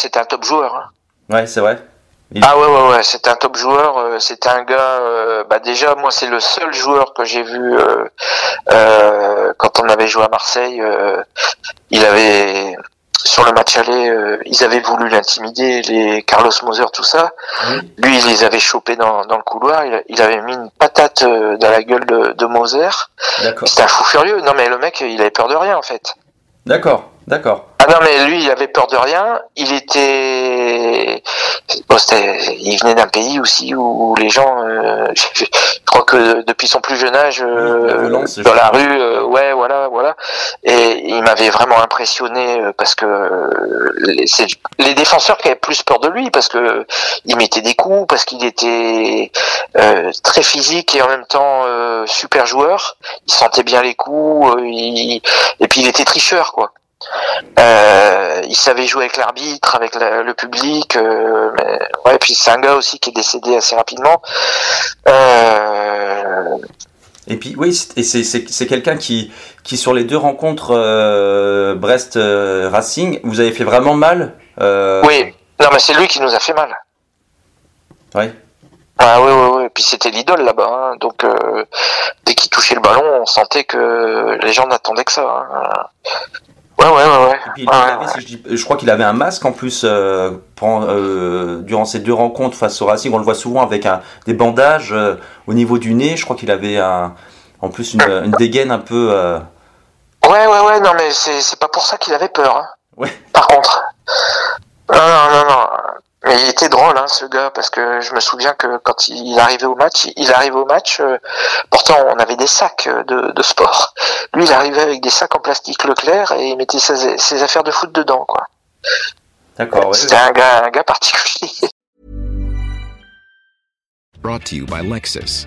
C'était un top joueur. hein. Ouais, c'est vrai. Il- Ah ouais ouais ouais, c'était un top joueur. euh, C'était un gars. euh, bah déjà moi c'est le seul joueur que j'ai vu euh, euh, quand on avait joué à Marseille. il avait sur le match aller, ils avaient voulu l'intimider, les Carlos Moser tout ça. Lui il les avait chopés dans, dans le couloir. Il, il avait mis une patate dans la gueule de, de Moser. C'était un fou furieux. Non mais le mec il avait peur de rien en fait. D'accord. D'accord. Ah non mais lui il avait peur de rien. Il était, bon, il venait d'un pays aussi où les gens, euh, je, crois que depuis son plus jeune âge, euh, Oui, la violence, dans la rue, euh, ouais voilà voilà. Et il m'avait vraiment impressionné euh, parce que euh, les, c'est les défenseurs qui avaient plus peur de lui parce que il mettait des coups, parce qu'il était euh, très physique et en même temps euh, super joueur. Il sentait bien les coups, euh, il- et puis il était tricheur quoi. Euh, il savait jouer avec l'arbitre, avec la- le public. Euh, mais, ouais, puis c'est un gars aussi qui est décédé assez rapidement. Euh, Et puis oui, c'est- et quelqu'un qui qui sur les deux rencontres euh, Brest Racing, vous avez fait vraiment mal. Oui, non mais c'est lui qui nous a fait mal. Ouais. Ah oui, oui, oui. Puis c'était l'idole là-bas. hein. Donc dès qu'il touchait le ballon, on sentait que les gens n'attendaient que ça. hein. Ouais, ouais, ouais, ouais. Et puis, il Ouais, avait, ouais. si je, dis- je crois qu'il avait un masque en plus euh, pendant, euh, durant ces deux rencontres face au Racing. On le voit souvent avec un, des bandages euh, au niveau du nez. Je crois qu'il avait un, en plus une, une dégaine un peu. euh, Ouais, ouais, ouais, non, mais c'est, c'est pas pour ça qu'il avait peur. Hein. Ouais. Par contre. Non, non, non, non. Mais il était drôle, hein, ce gars, parce que je me souviens que quand il arrivait au match, il arrivait au match, euh, pourtant on avait des sacs euh, de, de sport. Lui, il arrivait avec des sacs en plastique Leclerc et il mettait ses, ses affaires de foot dedans, quoi. D'accord. ouais. C'était un gars, un gars particulier. Brought to you by Lexus.